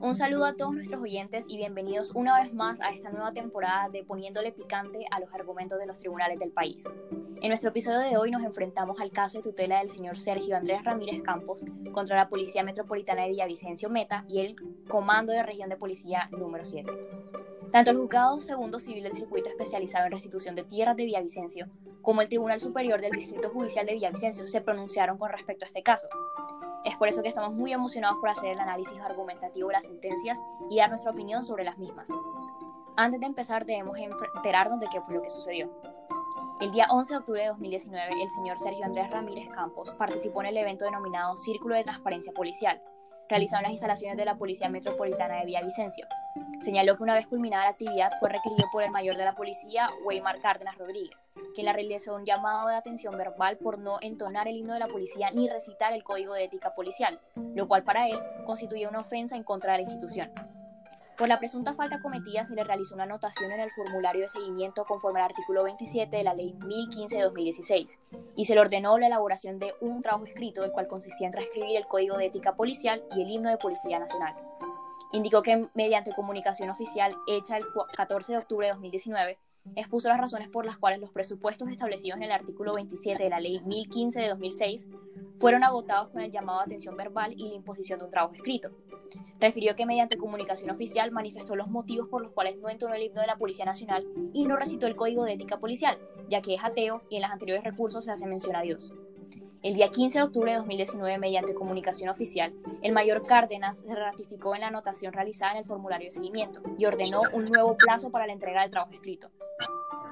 Un saludo a todos nuestros oyentes y bienvenidos una vez más a esta nueva temporada de Poniéndole Picante a los argumentos de los tribunales del país. En nuestro episodio de hoy nos enfrentamos al caso de tutela del señor Sergio Andrés Ramírez Campos contra la Policía Metropolitana de Villavicencio Meta y el Comando de Región de Policía número 7. Tanto el Juzgado Segundo Civil del Circuito Especializado en Restitución de Tierras de Villavicencio como el Tribunal Superior del Distrito Judicial de Villavicencio se pronunciaron con respecto a este caso. Es por eso que estamos muy emocionados por hacer el análisis argumentativo de las sentencias y dar nuestra opinión sobre las mismas. Antes de empezar debemos enterarnos de qué fue lo que sucedió. El día 11 de octubre de 2019, el señor Sergio Andrés Ramírez Campos participó en el evento denominado Círculo de Transparencia Policial, realizado en las instalaciones de la Policía Metropolitana de Villavicencio. Señaló que una vez culminada la actividad fue requerido por el mayor de la policía, Weimar Cárdenas Rodríguez, quien le realizó un llamado de atención verbal por no entonar el himno de la policía ni recitar el código de ética policial, lo cual para él constituía una ofensa en contra de la institución. Por la presunta falta cometida se le realizó una anotación en el formulario de seguimiento conforme al artículo 27 de la Ley 1015 de 2016 y se le ordenó la elaboración de un trabajo escrito el cual consistía en transcribir el Código de Ética Policial y el himno de Policía Nacional. Indicó que mediante comunicación oficial hecha el 14 de octubre de 2019 expuso las razones por las cuales los presupuestos establecidos en el artículo 27 de la Ley 1015 de 2006 fueron agotados con el llamado a atención verbal y la imposición de un trabajo escrito. Refirió que mediante comunicación oficial manifestó los motivos por los cuales no entonó el himno de la Policía Nacional y no recitó el Código de Ética Policial, ya que es ateo y en los anteriores recursos se hace mención a Dios. El día 15 de octubre de 2019, mediante comunicación oficial, el mayor Cárdenas se ratificó en la anotación realizada en el formulario de seguimiento y ordenó un nuevo plazo para la entrega del trabajo escrito.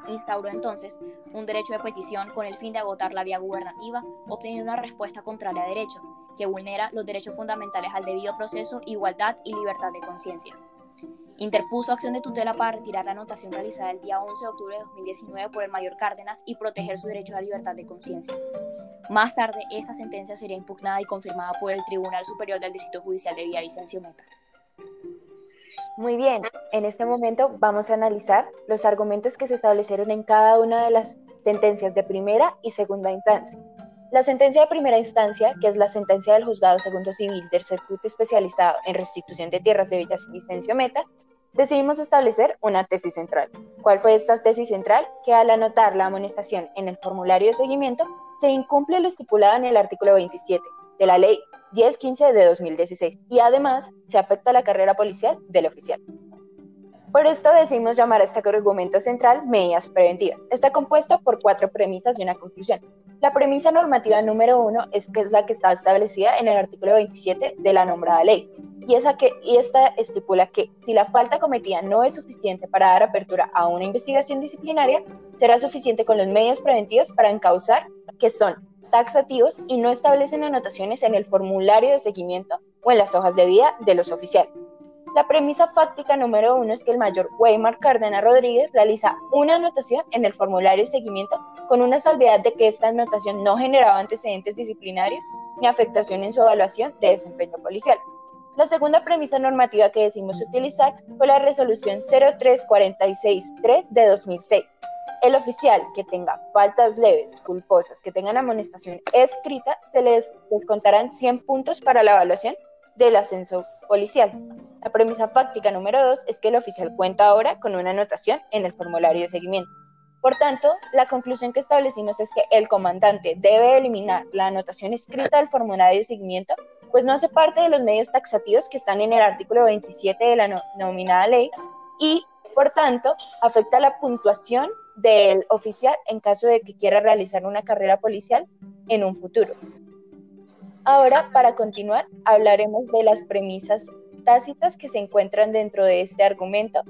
Instauró entonces un derecho de petición con el fin de agotar la vía gubernativa, obteniendo una respuesta contraria a derecho, que vulnera los derechos fundamentales al debido proceso, igualdad y libertad de conciencia. Interpuso acción de tutela para retirar la anotación realizada el día 11 de octubre de 2019 por el mayor Cárdenas y proteger su derecho a la libertad de conciencia. Más tarde, esta sentencia sería impugnada y confirmada por el Tribunal Superior del Distrito Judicial de Villavicencio Meta. Muy bien, en este momento vamos a analizar los argumentos que se establecieron en cada una de las sentencias de primera y segunda instancia. La sentencia de primera instancia, que es la sentencia del Juzgado Segundo Civil del Circuito Especializado en Restitución de Tierras de Villavicencio Meta, decidimos establecer una tesis central. ¿Cuál fue esta tesis central? Que al anotar la amonestación en el formulario de seguimiento, se incumple lo estipulado en el artículo 27 de la Ley 1015 de 2016 y además se afecta la carrera policial del oficial. Por esto decidimos llamar a este argumento central medidas preventivas. Está compuesto por cuatro premisas y una conclusión. La premisa normativa número uno es que es la que está establecida en el artículo 27 de la nombrada ley, y, esa que, y esta estipula que si la falta cometida no es suficiente para dar apertura a una investigación disciplinaria, será suficiente con los medios preventivos para encauzar que son taxativos y no establecen anotaciones en el formulario de seguimiento o en las hojas de vida de los oficiales. La premisa fáctica número uno es que el mayor Weimar Cárdenas Rodríguez realiza una anotación en el formulario de seguimiento con una salvedad de que esta anotación no generaba antecedentes disciplinarios ni afectación en su evaluación de desempeño policial. La segunda premisa normativa que decimos utilizar fue la resolución 03463 de 2006. El oficial que tenga faltas leves, culposas, que tengan amonestación escrita, se les descontarán 100 puntos para la evaluación del ascenso policial. La premisa fáctica número dos es que el oficial cuenta ahora con una anotación en el formulario de seguimiento. Por tanto, la conclusión que establecimos es que el comandante debe eliminar la anotación escrita del formulario de seguimiento, pues no hace parte de los medios taxativos que están en el artículo 27 de la nominada ley y, por tanto, afecta la puntuación del oficial en caso de que quiera realizar una carrera policial en un futuro. Ahora, para continuar, hablaremos de las premisas tácitas que se encuentran dentro de este argumento,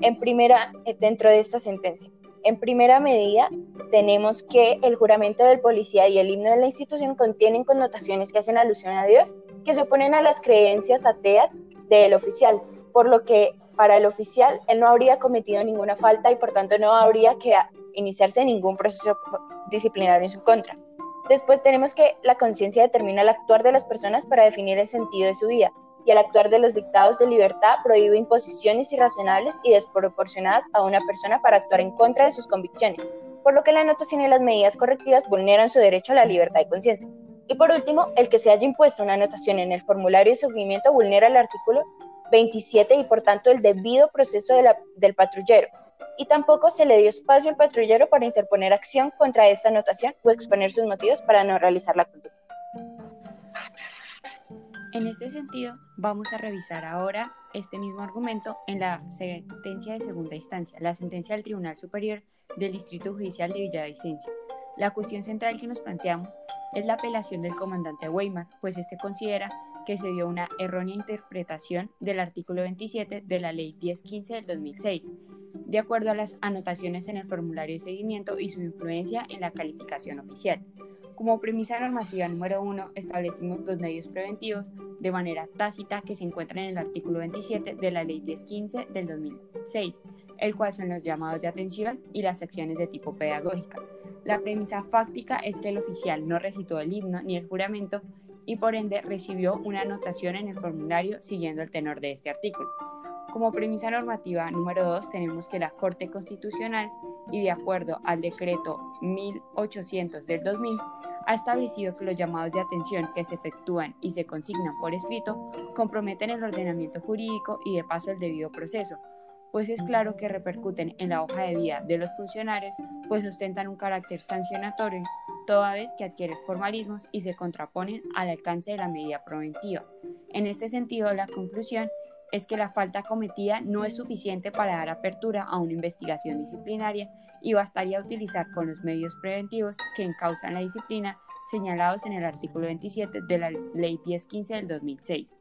en primera, dentro de esta sentencia. En primera medida, tenemos que el juramento del policía y el himno de la institución contienen connotaciones que hacen alusión a Dios, que se oponen a las creencias ateas del oficial, por lo que para el oficial él no habría cometido ninguna falta y por tanto no habría que iniciarse ningún proceso disciplinario en su contra. Después tenemos que la conciencia determina el actuar de las personas para definir el sentido de su vida, y el actuar de los dictados de libertad prohíbe imposiciones irracionales y desproporcionadas a una persona para actuar en contra de sus convicciones, por lo que la anotación y las medidas correctivas vulneran su derecho a la libertad de conciencia. Y por último, el que se haya impuesto una anotación en el formulario de seguimiento vulnera el artículo 27 y por tanto el debido proceso del patrullero. Y tampoco se le dio espacio al patrullero para interponer acción contra esta anotación o exponer sus motivos para no realizar la conducta. En este sentido, vamos a revisar ahora este mismo argumento en la sentencia de segunda instancia, la sentencia del Tribunal Superior del Distrito Judicial de Villavicencio. La cuestión central que nos planteamos es la apelación del comandante Weimar, pues este considera que se dio una errónea interpretación del artículo 27 de la Ley 1015 del 2006, de acuerdo a las anotaciones en el formulario de seguimiento y su influencia en la calificación oficial. Como premisa normativa número uno, establecimos los medios preventivos de manera tácita que se encuentran en el artículo 27 de la Ley 1015 del 2006, el cual son los llamados de atención y las acciones de tipo pedagógica. La premisa fáctica es que el oficial no recitó el himno ni el juramento y por ende recibió una anotación en el formulario siguiendo el tenor de este artículo. Como premisa normativa número 2 tenemos que la Corte Constitucional y de acuerdo al decreto 1800 del 2000 ha establecido que los llamados de atención que se efectúan y se consignan por escrito comprometen el ordenamiento jurídico y de paso el debido proceso, pues es claro que repercuten en la hoja de vida de los funcionarios, pues ostentan un carácter sancionatorio, toda vez que adquieren formalismos y se contraponen al alcance de la medida preventiva. En este sentido, la conclusión es que la falta cometida no es suficiente para dar apertura a una investigación disciplinaria y bastaría utilizar con los medios preventivos que encausan la disciplina señalados en el artículo 27 de la Ley 1015 del 2006.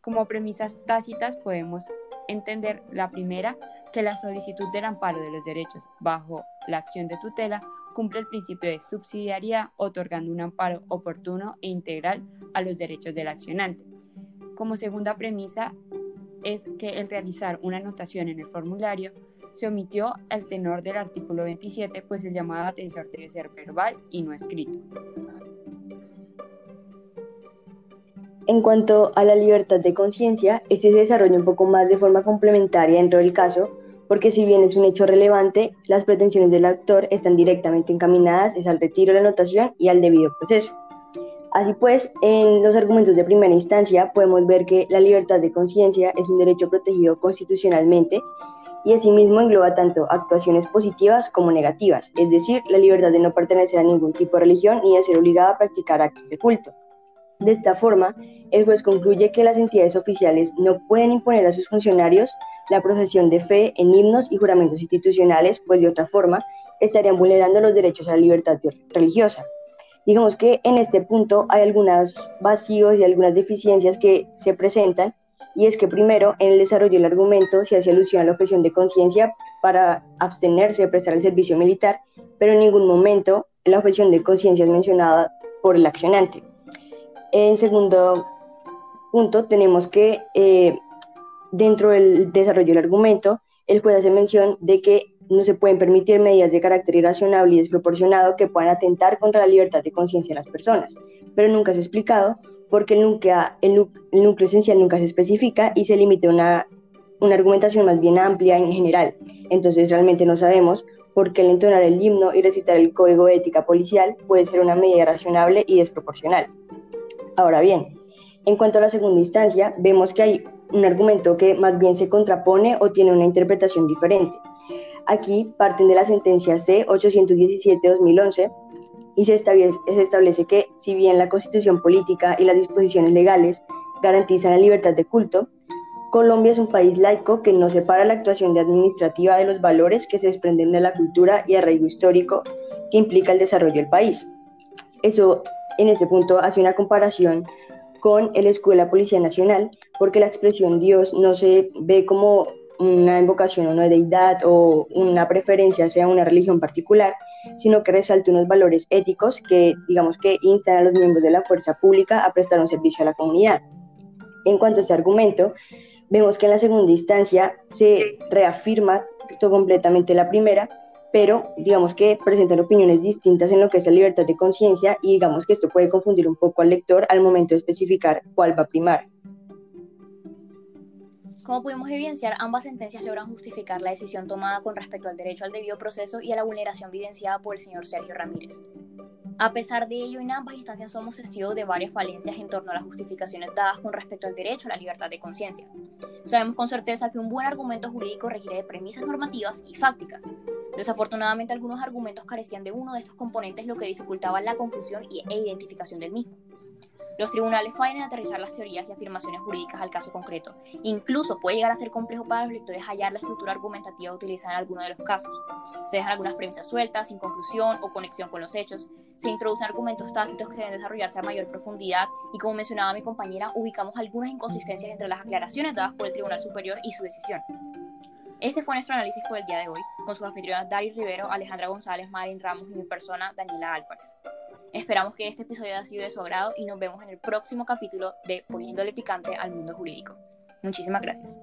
Como premisas tácitas podemos entender la primera, que la solicitud del amparo de los derechos bajo la acción de tutela cumple el principio de subsidiariedad, otorgando un amparo oportuno e integral a los derechos del accionante. Como segunda premisa, es que el realizar una anotación en el formulario se omitió el tenor del artículo 27, pues el llamado atención debe ser verbal y no escrito. En cuanto a la libertad de conciencia, este se desarrolla un poco más de forma complementaria dentro del caso, porque si bien es un hecho relevante, las pretensiones del actor están directamente encaminadas al retiro de la anotación y al debido proceso. Así pues, en los argumentos de primera instancia podemos ver que la libertad de conciencia es un derecho protegido constitucionalmente y asimismo engloba tanto actuaciones positivas como negativas, es decir, la libertad de no pertenecer a ningún tipo de religión ni de ser obligada a practicar actos de culto. De esta forma, el juez concluye que las entidades oficiales no pueden imponer a sus funcionarios la profesión de fe en himnos y juramentos institucionales, pues de otra forma estarían vulnerando los derechos a la libertad religiosa. Digamos que en este punto hay algunos vacíos y algunas deficiencias que se presentan, y es que primero, en el desarrollo del argumento se hace alusión a la objeción de conciencia para abstenerse de prestar el servicio militar, pero en ningún momento la objeción de conciencia es mencionada por el accionante. En segundo punto, tenemos que eh, dentro del desarrollo del argumento, el juez hace mención de que no se pueden permitir medidas de carácter irracionable y desproporcionado que puedan atentar contra la libertad de conciencia de las personas, pero nunca se ha explicado porque el, el, núcleo esencial nunca se especifica y se limita a una, una argumentación más bien amplia en general. Entonces realmente no sabemos por qué el entonar el himno y recitar el código de ética policial puede ser una medida razonable y desproporcional. Ahora bien, en cuanto a la segunda instancia, vemos que hay un argumento que más bien se contrapone o tiene una interpretación diferente. Aquí parten de la sentencia C-817-2011 y se establece, se establece que si bien la constitución política y las disposiciones legales garantizan la libertad de culto, Colombia es un país laico que no separa la actuación administrativa de los valores que se desprenden de la cultura y arraigo histórico que implica el desarrollo del país. Eso en este punto hace una comparación con el escudo de la Policía Nacional, porque la expresión Dios no se ve como una invocación a una deidad o una preferencia hacia una religión particular, sino que resalta unos valores éticos que, digamos que, instan a los miembros de la fuerza pública a prestar un servicio a la comunidad. En cuanto a este argumento, vemos que en la segunda instancia se reafirma completamente la primera, pero digamos que presentan opiniones distintas en lo que es la libertad de conciencia y digamos que esto puede confundir un poco al lector al momento de especificar cuál va a primar. Como pudimos evidenciar, ambas sentencias logran justificar la decisión tomada con respecto al derecho al debido proceso y a la vulneración vivenciada por el señor Sergio Ramírez. A pesar de ello, en ambas instancias somos testigos de varias falencias en torno a las justificaciones dadas con respecto al derecho a la libertad de conciencia. Sabemos con certeza que un buen argumento jurídico requiere de premisas normativas y fácticas. Desafortunadamente, algunos argumentos carecían de uno de estos componentes, lo que dificultaba la conclusión e identificación del mismo. Los tribunales fallan en aterrizar las teorías y afirmaciones jurídicas al caso concreto. Incluso puede llegar a ser complejo para los lectores hallar la estructura argumentativa utilizada en alguno de los casos. Se dejan algunas premisas sueltas, sin conclusión o conexión con los hechos. Se introducen argumentos tácitos que deben desarrollarse a mayor profundidad y como mencionaba mi compañera, ubicamos algunas inconsistencias entre las aclaraciones dadas por el Tribunal Superior y su decisión. Este fue nuestro análisis por el día de hoy, con sus anfitrionas Dari Rivero, Alejandra González, Marín Ramos y mi persona, Daniela Álvarez. Esperamos que este episodio haya sido de su agrado y nos vemos en el próximo capítulo de Poniéndole Picante al Mundo Jurídico. Muchísimas gracias.